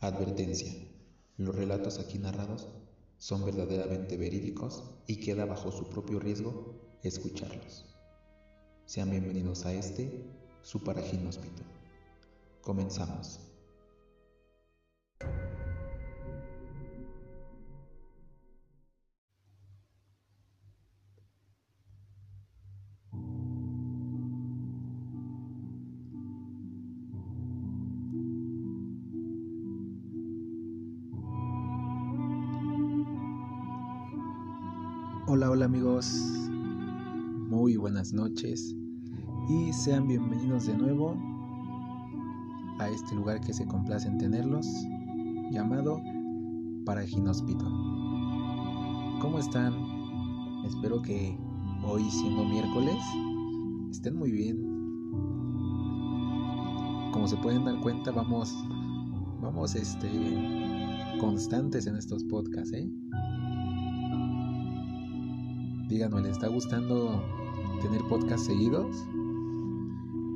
Advertencia. Los relatos aquí narrados son verdaderamente verídicos y queda bajo su propio riesgo escucharlos. Sean bienvenidos a este, su paraginóspito. Comenzamos. Muy buenas noches y sean bienvenidos de nuevo a este lugar que se complace en tenerlos, llamado Paraginóspito. ¿Cómo están? Espero que hoy siendo miércoles estén muy bien. Como se pueden dar cuenta, vamos, vamos este, constantes en estos podcasts, ¿eh? Díganme, ¿les está gustando tener podcast seguidos?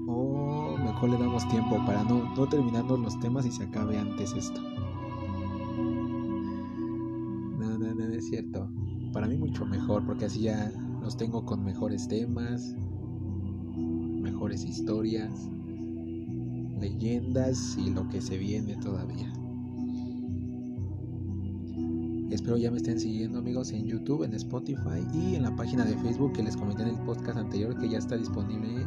¿O mejor le damos tiempo para no, no terminarnos los temas y se acabe antes esto? No, no, no es cierto. Para mí mucho mejor, porque así ya los tengo con mejores temas, mejores historias, leyendas y lo que se viene todavía. Espero ya me estén siguiendo amigos en YouTube, en Spotify y en la página de Facebook que les comenté en el podcast anterior que ya está disponible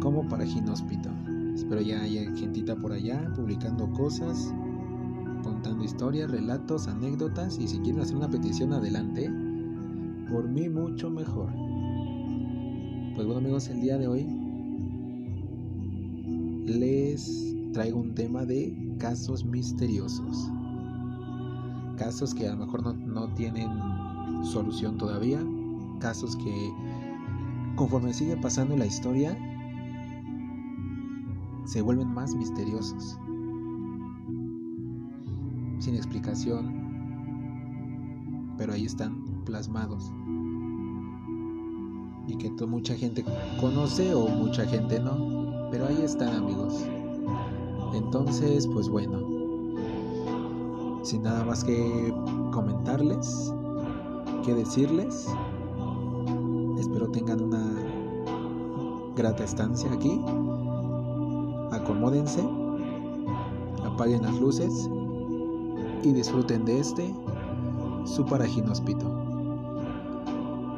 como para Ginóspito. Espero ya haya gentita por allá publicando cosas, contando historias, relatos, anécdotas y si quieren hacer una petición adelante, por mí mucho mejor. Pues bueno amigos, el día de hoy les traigo un tema de casos misteriosos casos que a lo mejor no, no tienen solución todavía, casos que conforme sigue pasando la historia se vuelven más misteriosos, sin explicación, pero ahí están plasmados. Y que mucha gente conoce o mucha gente no, pero ahí están amigos. Entonces, pues bueno, sin nada más que comentarles, que decirles. Espero tengan una grata estancia aquí. Acomódense, apaguen las luces y disfruten de este su paraginóspito.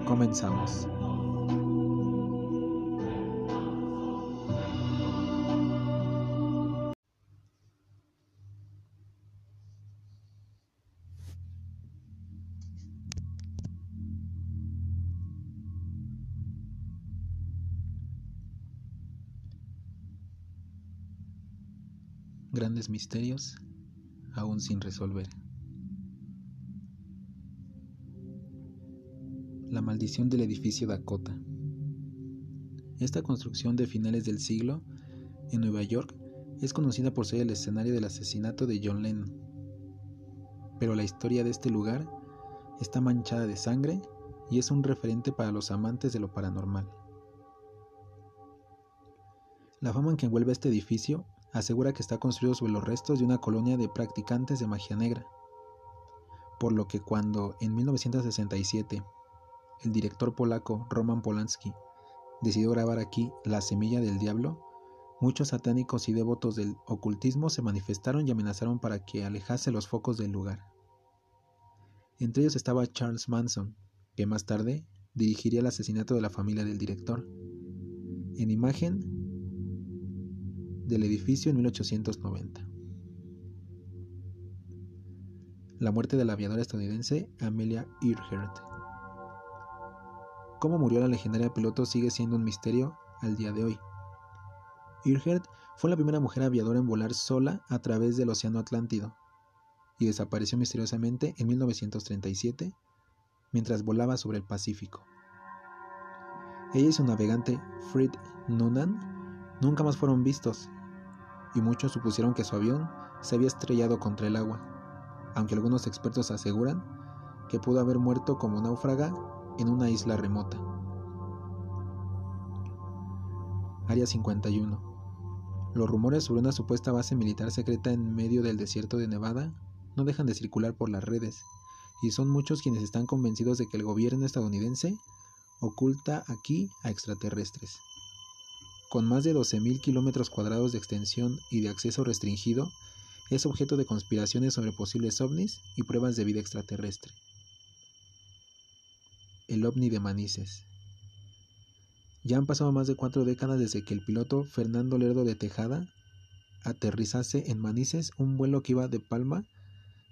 Comenzamos. Misterios aún sin resolver. La maldición del edificio Dakota. Esta construcción de finales del siglo en Nueva York es conocida por ser el escenario del asesinato de John Lennon. Pero la historia de este lugar está manchada de sangre y es un referente para los amantes de lo paranormal. La fama en que envuelve este edificio asegura que está construido sobre los restos de una colonia de practicantes de magia negra, por lo que cuando en 1967 el director polaco Roman Polanski decidió grabar aquí La Semilla del Diablo, muchos satánicos y devotos del ocultismo se manifestaron y amenazaron para que alejase los focos del lugar. Entre ellos estaba Charles Manson, que más tarde dirigiría el asesinato de la familia del director. En imagen del edificio en 1890. La muerte de la aviadora estadounidense Amelia Earhart. Cómo murió la legendaria piloto sigue siendo un misterio al día de hoy. Earhart fue la primera mujer aviadora en volar sola a través del Océano Atlántico y desapareció misteriosamente en 1937 mientras volaba sobre el Pacífico. Ella y su navegante Fred Noonan nunca más fueron vistos, y muchos supusieron que su avión se había estrellado contra el agua, aunque algunos expertos aseguran que pudo haber muerto como náufraga en una isla remota. Área 51. Los rumores sobre una supuesta base militar secreta en medio del desierto de Nevada no dejan de circular por las redes, y son muchos quienes están convencidos de que el gobierno estadounidense oculta aquí a extraterrestres. Con más de 12.000 kilómetros cuadrados de extensión y de acceso restringido, es objeto de conspiraciones sobre posibles ovnis y pruebas de vida extraterrestre. El ovni de Manises. Ya han pasado más de cuatro décadas desde que el piloto Fernando Lerdo de Tejada aterrizase en Manises un vuelo que iba de Palma,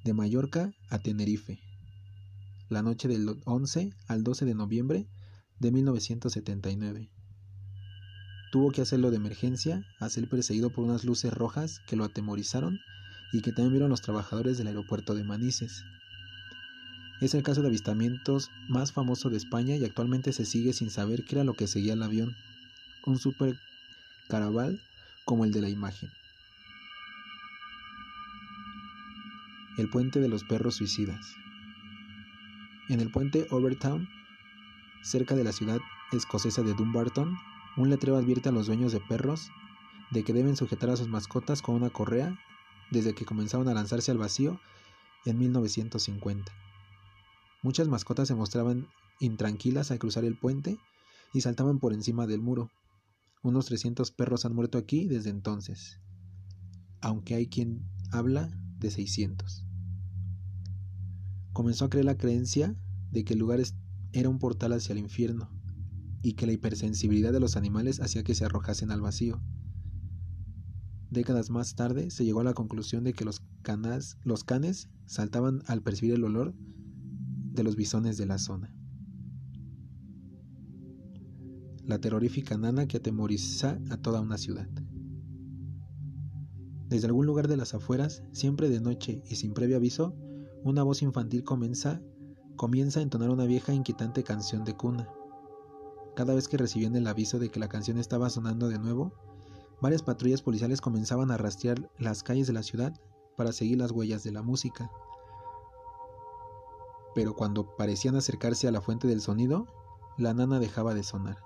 de Mallorca a Tenerife, la noche del 11 al 12 de noviembre de 1979. Tuvo que hacerlo de emergencia, a ser perseguido por unas luces rojas que lo atemorizaron y que también vieron los trabajadores del aeropuerto de Manises. Es el caso de avistamientos más famoso de España y actualmente se sigue sin saber qué era lo que seguía el avión. Un super caraval como el de la imagen. El puente de los perros suicidas. En el puente Overtown, cerca de la ciudad escocesa de Dumbarton, un letrero advierte a los dueños de perros de que deben sujetar a sus mascotas con una correa desde que comenzaron a lanzarse al vacío en 1950. Muchas mascotas se mostraban intranquilas al cruzar el puente y saltaban por encima del muro. Unos 300 perros han muerto aquí desde entonces, aunque hay quien habla de 600. Comenzó a creer la creencia de que el lugar era un portal hacia el infierno y que la hipersensibilidad de los animales hacía que se arrojasen al vacío. Décadas más tarde se llegó a la conclusión de que los, canes saltaban al percibir el olor de los bisones de la zona. La terrorífica nana que atemoriza a toda una ciudad. Desde algún lugar de las afueras, siempre de noche y sin previo aviso, una voz infantil comienza, comienza a entonar una vieja inquietante canción de cuna. Cada vez que recibían el aviso de que la canción estaba sonando de nuevo, varias patrullas policiales comenzaban a rastrear las calles de la ciudad para seguir las huellas de la música pero cuando parecían acercarse a la fuente del sonido, la nana dejaba de sonar.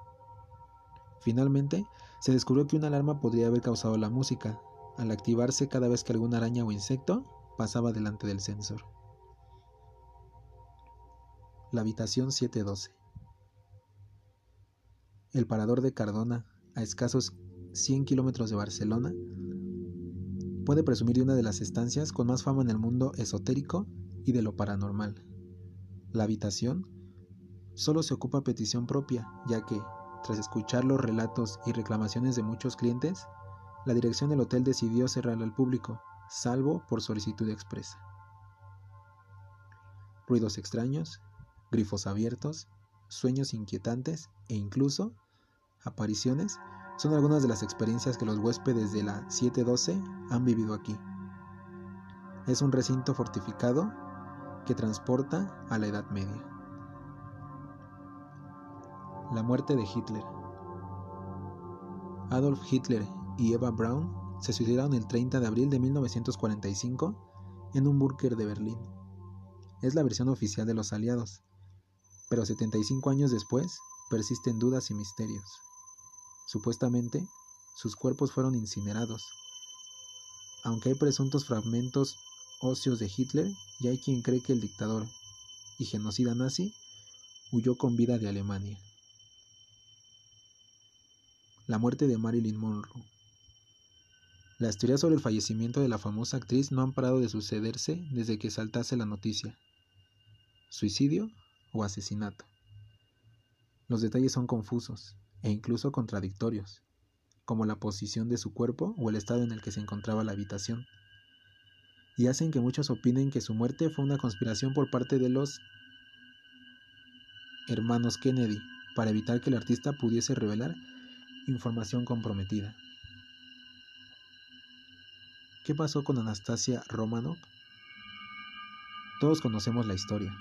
Finalmente, se descubrió que una alarma podría haber causado la música, al activarse cada vez que alguna araña o insecto pasaba delante del sensor. La habitación 712. El parador de Cardona, a escasos 100 kilómetros de Barcelona, puede presumir de una de las estancias con más fama en el mundo esotérico y de lo paranormal. La habitación solo se ocupa a petición propia, ya que, tras escuchar los relatos y reclamaciones de muchos clientes, la dirección del hotel decidió cerrarla al público, salvo por solicitud expresa. Ruidos extraños, grifos abiertos, sueños inquietantes e incluso apariciones son algunas de las experiencias que los huéspedes de la 712 han vivido aquí. Es un recinto fortificado que transporta a la Edad Media. La muerte de Hitler. Adolf Hitler y Eva Braun se suicidaron el 30 de abril de 1945 en un búnker de Berlín. Es la versión oficial de los aliados, pero 75 años después persisten dudas y misterios. Supuestamente, sus cuerpos fueron incinerados, aunque hay presuntos fragmentos óseos de Hitler y hay quien cree que el dictador y genocida nazi huyó con vida de Alemania. La muerte de Marilyn Monroe. Las teorías sobre el fallecimiento de la famosa actriz no han parado de sucederse desde que saltase la noticia. ¿Suicidio o asesinato? Los detalles son confusos e incluso contradictorios, como la posición de su cuerpo o el estado en el que se encontraba la habitación y hacen que muchos opinen que su muerte fue una conspiración por parte de los hermanos Kennedy para evitar que el artista pudiese revelar información comprometida. ¿Qué pasó con Anastasia Romanov? Todos conocemos la historia.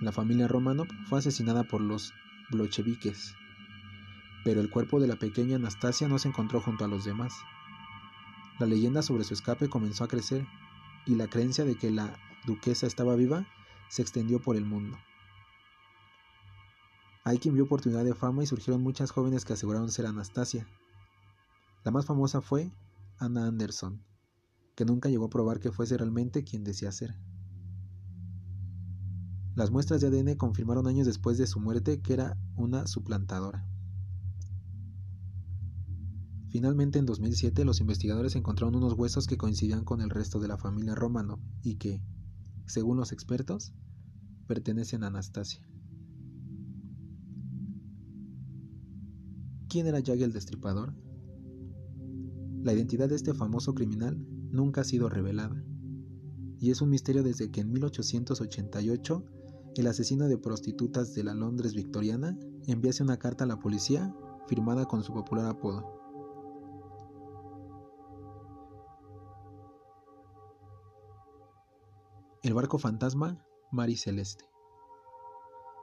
La familia Romanov fue asesinada por los bolcheviques, pero el cuerpo de la pequeña Anastasia no se encontró junto a los demás. La leyenda sobre su escape comenzó a crecer y la creencia de que la duquesa estaba viva se extendió por el mundo. Hay quien vio oportunidad de fama y surgieron muchas jóvenes que aseguraron ser Anastasia. La más famosa fue Anna Anderson, que nunca llegó a probar que fuese realmente quien decía ser. Las muestras de ADN confirmaron años después de su muerte que era una suplantadora. Finalmente, en 2007, los investigadores encontraron unos huesos que coincidían con el resto de la familia Romano y que, según los expertos, pertenecen a Anastasia. ¿Quién era Jack el Destripador? La identidad de este famoso criminal nunca ha sido revelada, y es un misterio desde que en 1888 el asesino de prostitutas de la Londres victoriana enviase una carta a la policía firmada con su popular apodo. El barco fantasma Mari Celeste.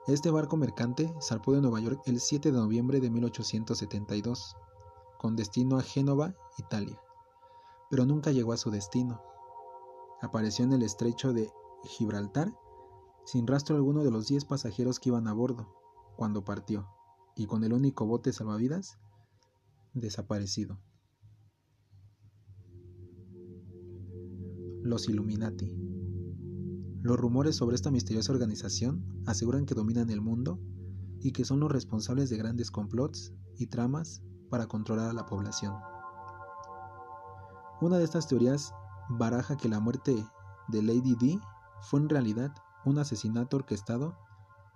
Este barco mercante zarpó de Nueva York el 7 de noviembre de 1872, con destino a Génova, Italia, pero nunca llegó a su destino. Apareció en el estrecho de Gibraltar sin rastro alguno de los 10 pasajeros que iban a bordo cuando partió, y con el único bote salvavidas desaparecido. Los Illuminati. Los rumores sobre esta misteriosa organización aseguran que dominan el mundo y que son los responsables de grandes complots y tramas para controlar a la población. Una de estas teorías baraja que la muerte de Lady D fue en realidad un asesinato orquestado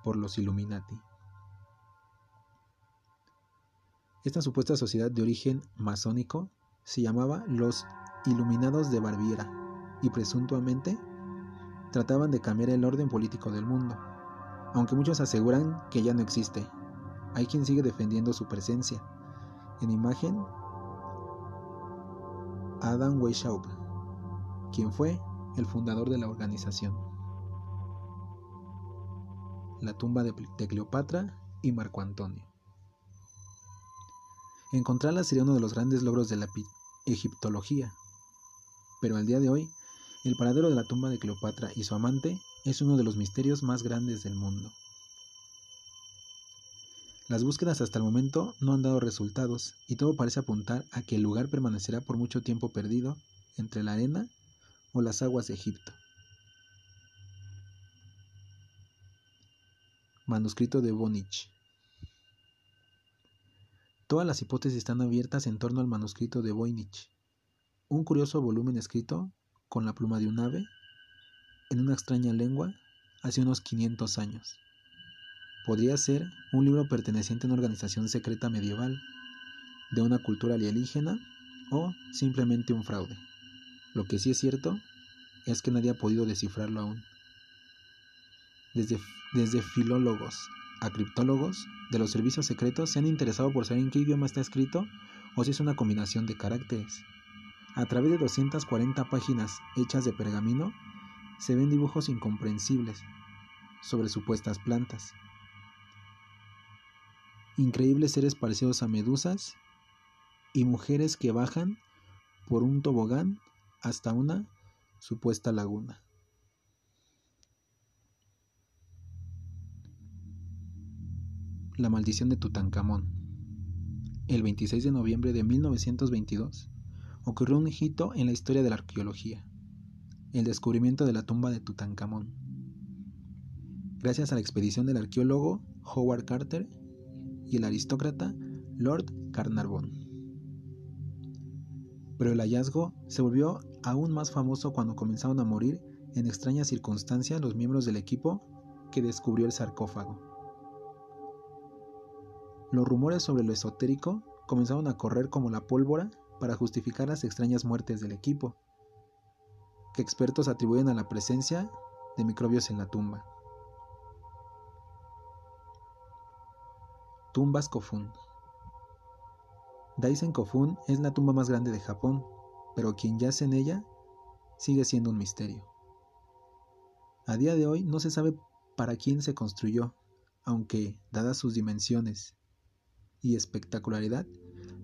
por los Illuminati. Esta supuesta sociedad de origen masónico se llamaba los Iluminados de Barbiera y presuntamente trataban de cambiar el orden político del mundo, aunque muchos aseguran que ya no existe. Hay quien sigue defendiendo su presencia. En imagen, Adam Weishaupt, quien fue el fundador de la organización. La tumba de, Cleopatra y Marco Antonio. Encontrarla sería uno de los grandes logros de la egiptología, pero al día de hoy el paradero de la tumba de Cleopatra y su amante es uno de los misterios más grandes del mundo. Las búsquedas hasta el momento no han dado resultados y todo parece apuntar a que el lugar permanecerá por mucho tiempo perdido entre la arena o las aguas de Egipto. Manuscrito de Vonich. Todas las hipótesis están abiertas en torno al manuscrito de Voynich, un curioso volumen escrito con la pluma de un ave en una extraña lengua hace unos 500 años. Podría ser un libro perteneciente a una organización secreta medieval, de una cultura alienígena o simplemente un fraude. Lo que sí es cierto es que nadie ha podido descifrarlo aún. Desde, desde filólogos a criptólogos de los servicios secretos se han interesado por saber en qué idioma está escrito o si es una combinación de caracteres. A través de 240 páginas hechas de pergamino, se ven dibujos incomprensibles sobre supuestas plantas. Increíbles seres parecidos a medusas y mujeres que bajan por un tobogán hasta una supuesta laguna. La maldición de Tutankamón. El 26 de noviembre de 1922, ocurrió un hito en la historia de la arqueología, el descubrimiento de la tumba de Tutankamón. Gracias a la expedición del arqueólogo Howard Carter y el aristócrata Lord Carnarvon. Pero el hallazgo se volvió aún más famoso cuando comenzaron a morir en extrañas circunstancias los miembros del equipo que descubrió el sarcófago. Los rumores sobre lo esotérico comenzaron a correr como la pólvora para justificar las extrañas muertes del equipo, que expertos atribuyen a la presencia de microbios en la tumba. Tumbas Kofun. Daisen Kofun es la tumba más grande de Japón, pero quien yace en ella sigue siendo un misterio. A día de hoy no se sabe para quién se construyó, aunque, dadas sus dimensiones y espectacularidad,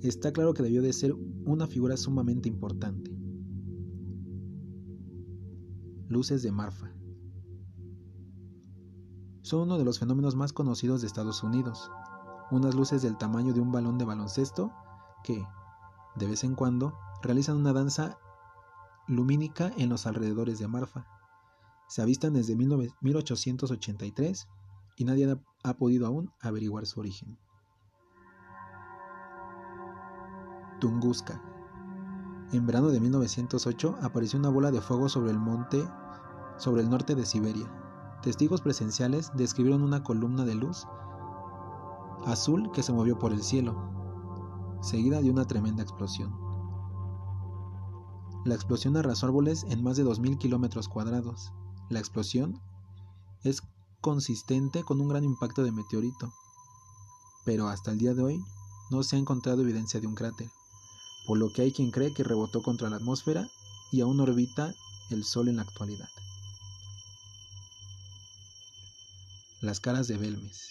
está claro que debió de ser una figura sumamente importante. Luces de Marfa. Son uno de los fenómenos más conocidos de Estados Unidos. Unas luces del tamaño de un balón de baloncesto que, de vez en cuando, realizan una danza lumínica en los alrededores de Marfa. Se avistan desde 1883 y nadie ha podido aún averiguar su origen. En verano de 1908 apareció una bola de fuego sobre el monte sobre el norte de Siberia. Testigos presenciales describieron una columna de luz azul que se movió por el cielo, seguida de una tremenda explosión. La explosión arrasó árboles en más de 2.000 kilómetros cuadrados. La explosión es consistente con un gran impacto de meteorito, pero hasta el día de hoy no se ha encontrado evidencia de un cráter, por lo que hay quien cree que rebotó contra la atmósfera y aún orbita el Sol en la actualidad. Las Caras de Belmes.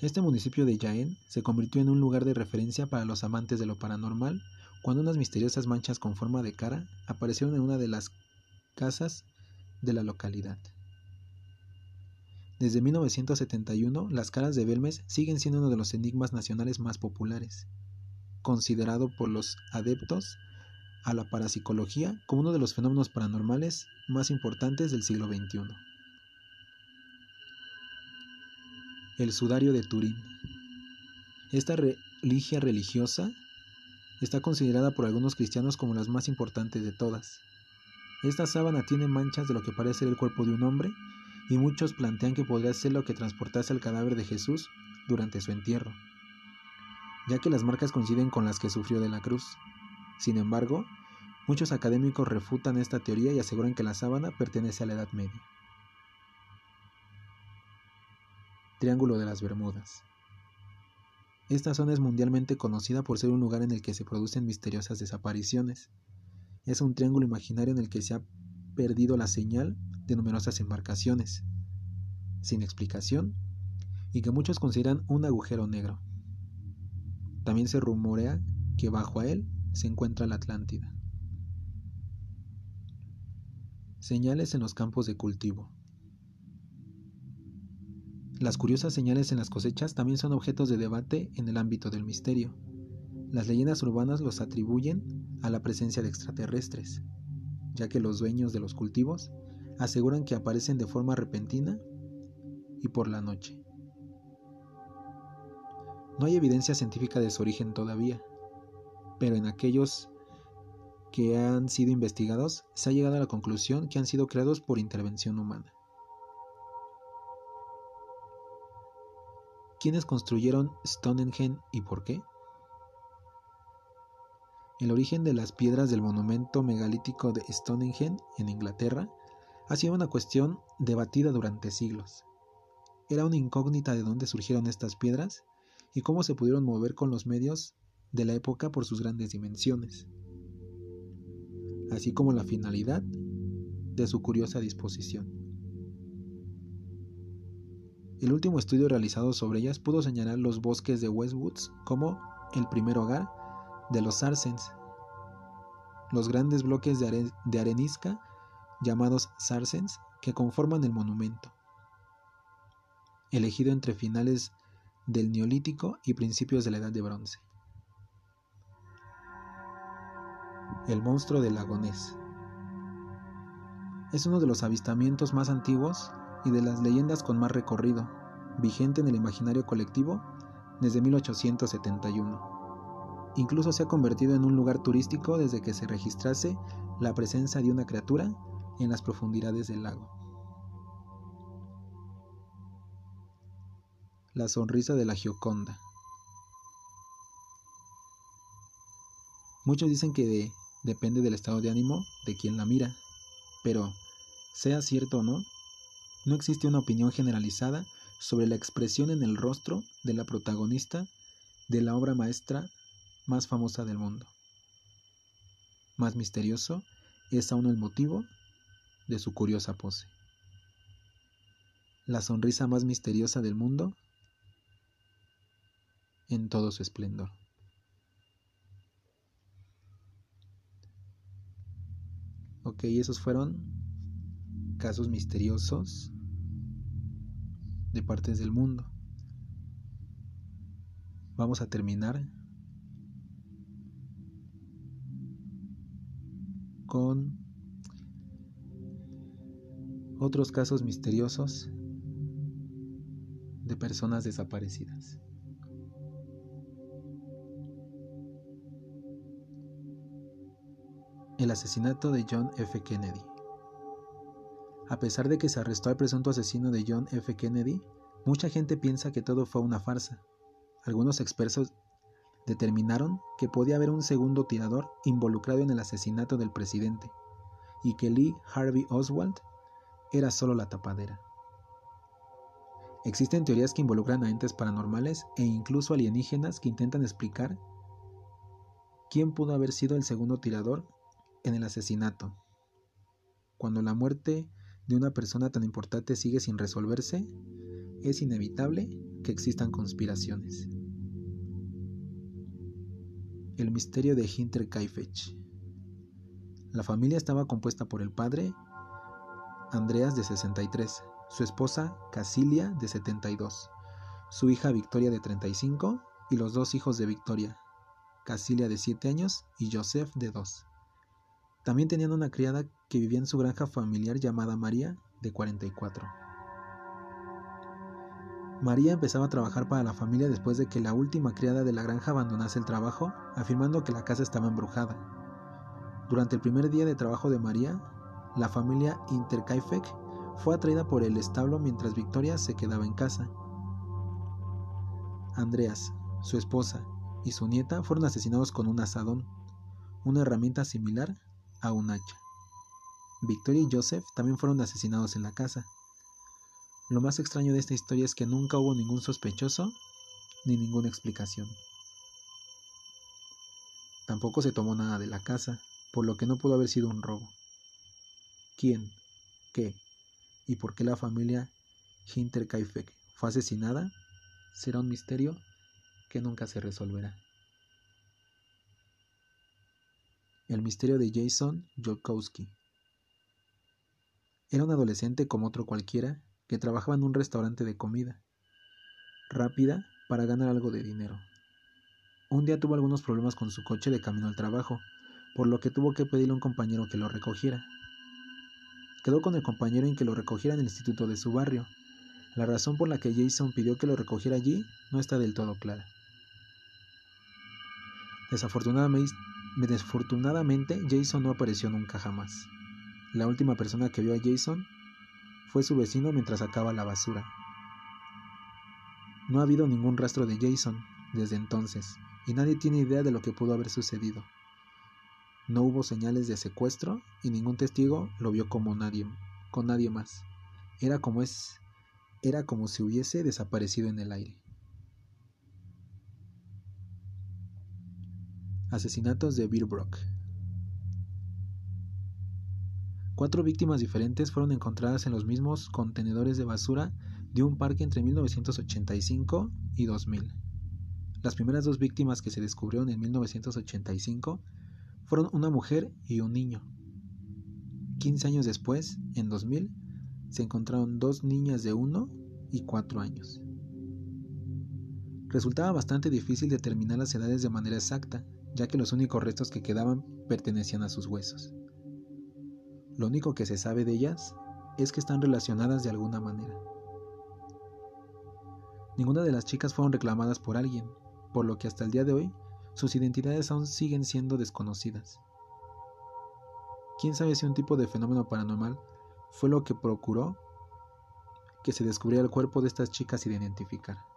Este municipio de Jaén se convirtió en un lugar de referencia para los amantes de lo paranormal cuando unas misteriosas manchas con forma de cara aparecieron en una de las casas de la localidad. Desde 1971, las caras de Belmes siguen siendo uno de los enigmas nacionales más populares, considerado por los adeptos a la parapsicología como uno de los fenómenos paranormales más importantes del siglo XXI. el sudario de Turín. Esta religia religiosa está considerada por algunos cristianos como las más importantes de todas. Esta sábana tiene manchas de lo que parece ser el cuerpo de un hombre y muchos plantean que podría ser lo que transportase el cadáver de Jesús durante su entierro, ya que las marcas coinciden con las que sufrió de la cruz. Sin embargo, muchos académicos refutan esta teoría y aseguran que la sábana pertenece a la Edad Media. Triángulo de las Bermudas. Esta zona es mundialmente conocida por ser un lugar en el que se producen misteriosas desapariciones. Es un triángulo imaginario en el que se ha perdido la señal de numerosas embarcaciones, sin explicación, y que muchos consideran un agujero negro. También se rumorea que bajo a él se encuentra la Atlántida. Señales en los campos de cultivo. Las curiosas señales en las cosechas también son objetos de debate en el ámbito del misterio. Las leyendas urbanas los atribuyen a la presencia de extraterrestres, ya que los dueños de los cultivos aseguran que aparecen de forma repentina y por la noche. No hay evidencia científica de su origen todavía, pero en aquellos que han sido investigados se ha llegado a la conclusión que han sido creados por intervención humana. ¿Quiénes construyeron Stonehenge y por qué? El origen de las piedras del monumento megalítico de Stonehenge en Inglaterra ha sido una cuestión debatida durante siglos. Era una incógnita de dónde surgieron estas piedras y cómo se pudieron mover con los medios de la época por sus grandes dimensiones, así como la finalidad de su curiosa disposición. El último estudio realizado sobre ellas pudo señalar los bosques de Westwoods como el primer hogar de los Sarsens. Los grandes bloques de, arenisca llamados Sarsens que conforman el monumento, elegido entre finales del Neolítico y principios de la Edad de Bronce. El monstruo del lagonés es uno de los avistamientos más antiguos y de las leyendas con más recorrido, vigente en el imaginario colectivo desde 1871. Incluso se ha convertido en un lugar turístico desde que se registrase la presencia de una criatura en las profundidades del lago. La sonrisa de la Gioconda. Muchos dicen que depende del estado de ánimo de quien la mira, pero sea cierto o no, no existe una opinión generalizada sobre la expresión en el rostro de la protagonista de la obra maestra más famosa del mundo. Más misterioso es aún el motivo de su curiosa pose. La sonrisa más misteriosa del mundo en todo su esplendor. Ok, esos fueron casos misteriosos de partes del mundo. Vamos a terminar con otros casos misteriosos de personas desaparecidas. El asesinato de John F. Kennedy. A pesar de que se arrestó al presunto asesino de John F. Kennedy, mucha gente piensa que todo fue una farsa. Algunos expertos determinaron que podía haber un segundo tirador involucrado en el asesinato del presidente y que Lee Harvey Oswald era solo la tapadera. Existen teorías que involucran a entes paranormales e incluso alienígenas que intentan explicar quién pudo haber sido el segundo tirador en el asesinato. Cuando la muerte de una persona tan importante sigue sin resolverse, es inevitable que existan conspiraciones. El misterio de Hinterkaifeck. La familia estaba compuesta por el padre, Andreas de 63, su esposa Casilia de 72, su hija Victoria de 35 y los dos hijos de Victoria, Casilia de 7 años y Joseph de 2. También tenían una criada que vivía en su granja familiar llamada María, de 44. María empezaba a trabajar para la familia después de que la última criada de la granja abandonase el trabajo, afirmando que la casa estaba embrujada. Durante el primer día de trabajo de María, la familia Interkaifek fue atraída por el establo mientras Victoria se quedaba en casa. Andreas, su esposa y su nieta fueron asesinados con un asadón, una herramienta similar a un hacha. Victoria y Joseph también fueron asesinados en la casa. Lo más extraño de esta historia es que nunca hubo ningún sospechoso ni ninguna explicación. Tampoco se tomó nada de la casa, por lo que no pudo haber sido un robo. ¿Quién? ¿Qué? ¿Y por qué la familia Hinterkaifeck fue asesinada? Será un misterio que nunca se resolverá. El misterio de Jason Jokowski. Era un adolescente como otro cualquiera que trabajaba en un restaurante de comida rápida para ganar algo de dinero. Un día tuvo algunos problemas con su coche de camino al trabajo, por lo que tuvo que pedirle a un compañero que lo recogiera. Quedó con el compañero en que lo recogiera en el instituto de su barrio. La razón por la que Jason pidió que lo recogiera allí no está del todo clara. Desafortunadamente, Desafortunadamente, Jason no apareció nunca jamás. La última persona que vio a Jason fue su vecino mientras sacaba la basura. No ha habido ningún rastro de Jason desde entonces, y nadie tiene idea de lo que pudo haber sucedido. No hubo señales de secuestro y ningún testigo lo vio como nadie, con nadie más. Era como es, era como si hubiese desaparecido en el aire. Asesinatos de Brock. Cuatro víctimas diferentes fueron encontradas en los mismos contenedores de basura de un parque entre 1985 y 2000. Las primeras dos víctimas que se descubrieron en 1985 fueron una mujer y un niño. 15 años después, en 2000, se encontraron dos niñas de 1 y 4 años. Resultaba bastante difícil determinar las edades de manera exacta, ya que los únicos restos que quedaban pertenecían a sus huesos. Lo único que se sabe de ellas es que están relacionadas de alguna manera. Ninguna de las chicas fueron reclamadas por alguien, por lo que hasta el día de hoy sus identidades aún siguen siendo desconocidas. ¿Quién sabe si un tipo de fenómeno paranormal fue lo que procuró que se descubriera el cuerpo de estas chicas sin identificar?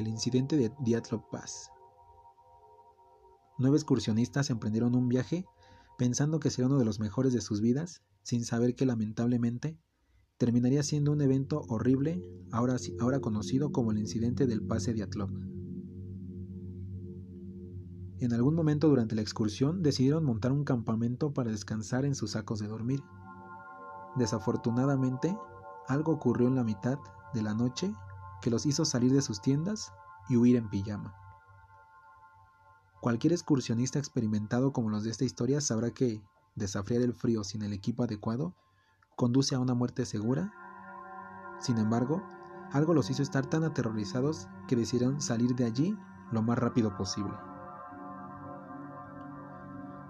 El incidente de Diatlov Pass. Nueve excursionistas emprendieron un viaje pensando que sería uno de los mejores de sus vidas, sin saber que lamentablemente terminaría siendo un evento horrible, ahora, conocido como el incidente del pase Diatlov. En algún momento durante la excursión decidieron montar un campamento para descansar en sus sacos de dormir. Desafortunadamente, algo ocurrió en la mitad de la noche que los hizo salir de sus tiendas y huir en pijama. Cualquier excursionista experimentado como los de esta historia sabrá que desafiar el frío sin el equipo adecuado conduce a una muerte segura. Sin embargo, algo los hizo estar tan aterrorizados que decidieron salir de allí lo más rápido posible.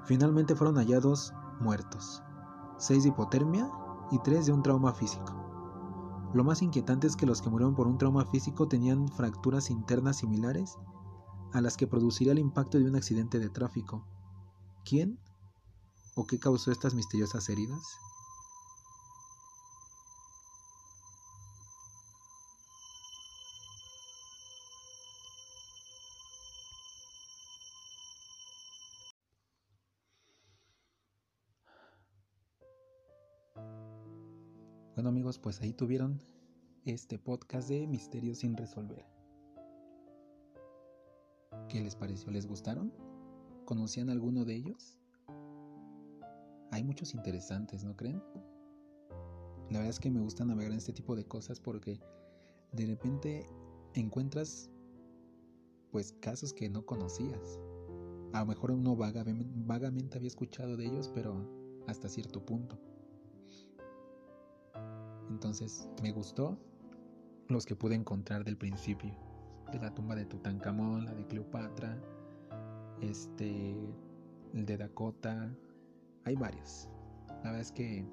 Finalmente fueron hallados muertos, seis de hipotermia y tres de un trauma físico. Lo más inquietante es que los que murieron por un trauma físico tenían fracturas internas similares a las que produciría el impacto de un accidente de tráfico. ¿Quién o qué causó estas misteriosas heridas? Pues ahí tuvieron este podcast de Misterios sin resolver. ¿Qué les pareció? ¿Les gustaron? ¿Conocían alguno de ellos? Hay muchos interesantes, ¿no creen? La verdad es que me gusta navegar en este tipo de cosas porque de repente encuentras pues casos que no conocías. A lo mejor uno vagamente había escuchado de ellos, pero hasta cierto punto. Entonces me gustó los que pude encontrar del principio. De la tumba de Tutankamón, la de Cleopatra, este, el de Dakota. Hay varios. La verdad es que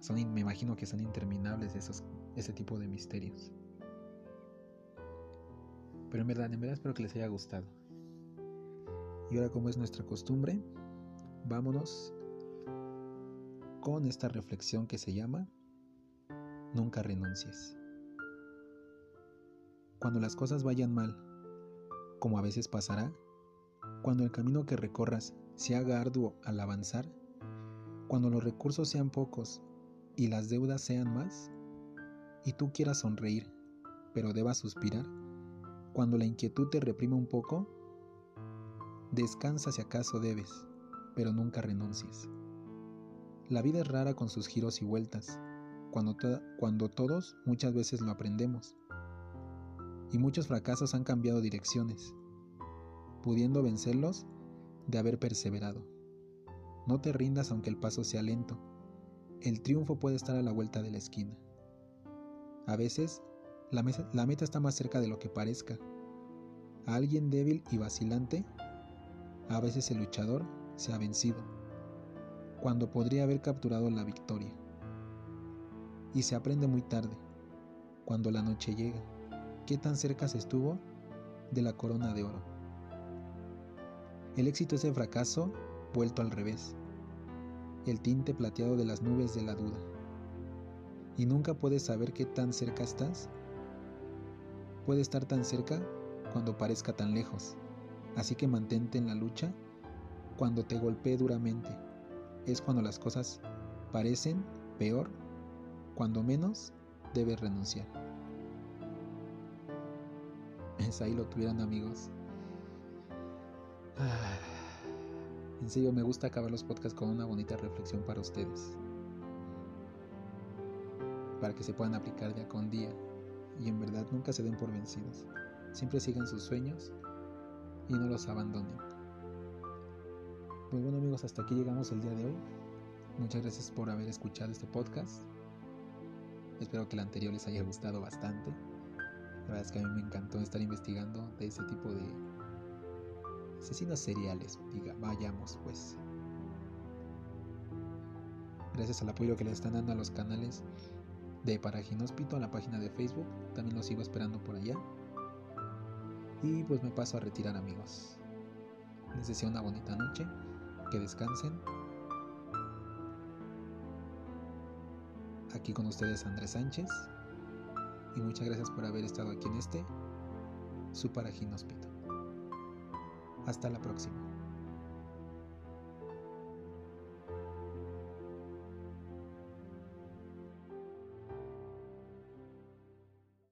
son, me imagino que son interminables esos, ese tipo de misterios. Pero en verdad, en verdad espero que les haya gustado. Y ahora como es nuestra costumbre, vámonos con esta reflexión que se llama nunca renuncies. Cuando las cosas vayan mal, como a veces pasará, cuando el camino que recorras se haga arduo al avanzar, cuando los recursos sean pocos y las deudas sean más, y tú quieras sonreír, pero debas suspirar, cuando la inquietud te reprima un poco, descansa si acaso debes, pero nunca renuncies. La vida es rara con sus giros y vueltas, cuando, todos muchas veces lo aprendemos. Y muchos fracasos han cambiado direcciones, pudiendo vencerlos de haber perseverado. No te rindas aunque el paso sea lento. El triunfo puede estar a la vuelta de la esquina. A veces, la, la meta está más cerca de lo que parezca. A alguien débil y vacilante, a veces el luchador se ha vencido, cuando podría haber capturado la victoria y se aprende muy tarde, cuando la noche llega, qué tan cerca se estuvo de la corona de oro. El éxito es el fracaso vuelto al revés, el tinte plateado de las nubes de la duda. Y nunca puedes saber qué tan cerca estás. Puede estar tan cerca cuando parezca tan lejos. Así que mantente en la lucha cuando te golpee duramente. Es cuando las cosas parecen peor cuando menos debes renunciar. Es ahí lo tuvieran amigos. Ah, en serio me gusta acabar los podcasts con una bonita reflexión para ustedes. Para que se puedan aplicar día con día y en verdad nunca se den por vencidos. Siempre sigan sus sueños y no los abandonen. Pues bueno amigos, hasta aquí llegamos el día de hoy. Muchas gracias por haber escuchado este podcast. Espero que el anterior les haya gustado bastante. La verdad es que a mí me encantó estar investigando de ese tipo de asesinos seriales. Diga, vayamos pues. Gracias al apoyo que le están dando a los canales de Paraginóspito, a la página de Facebook. También los sigo esperando por allá. Y pues me paso a retirar amigos. Les deseo una bonita noche. Que descansen Aquí con ustedes Andrés Sánchez y muchas gracias por haber estado aquí en este Super Hasta la próxima.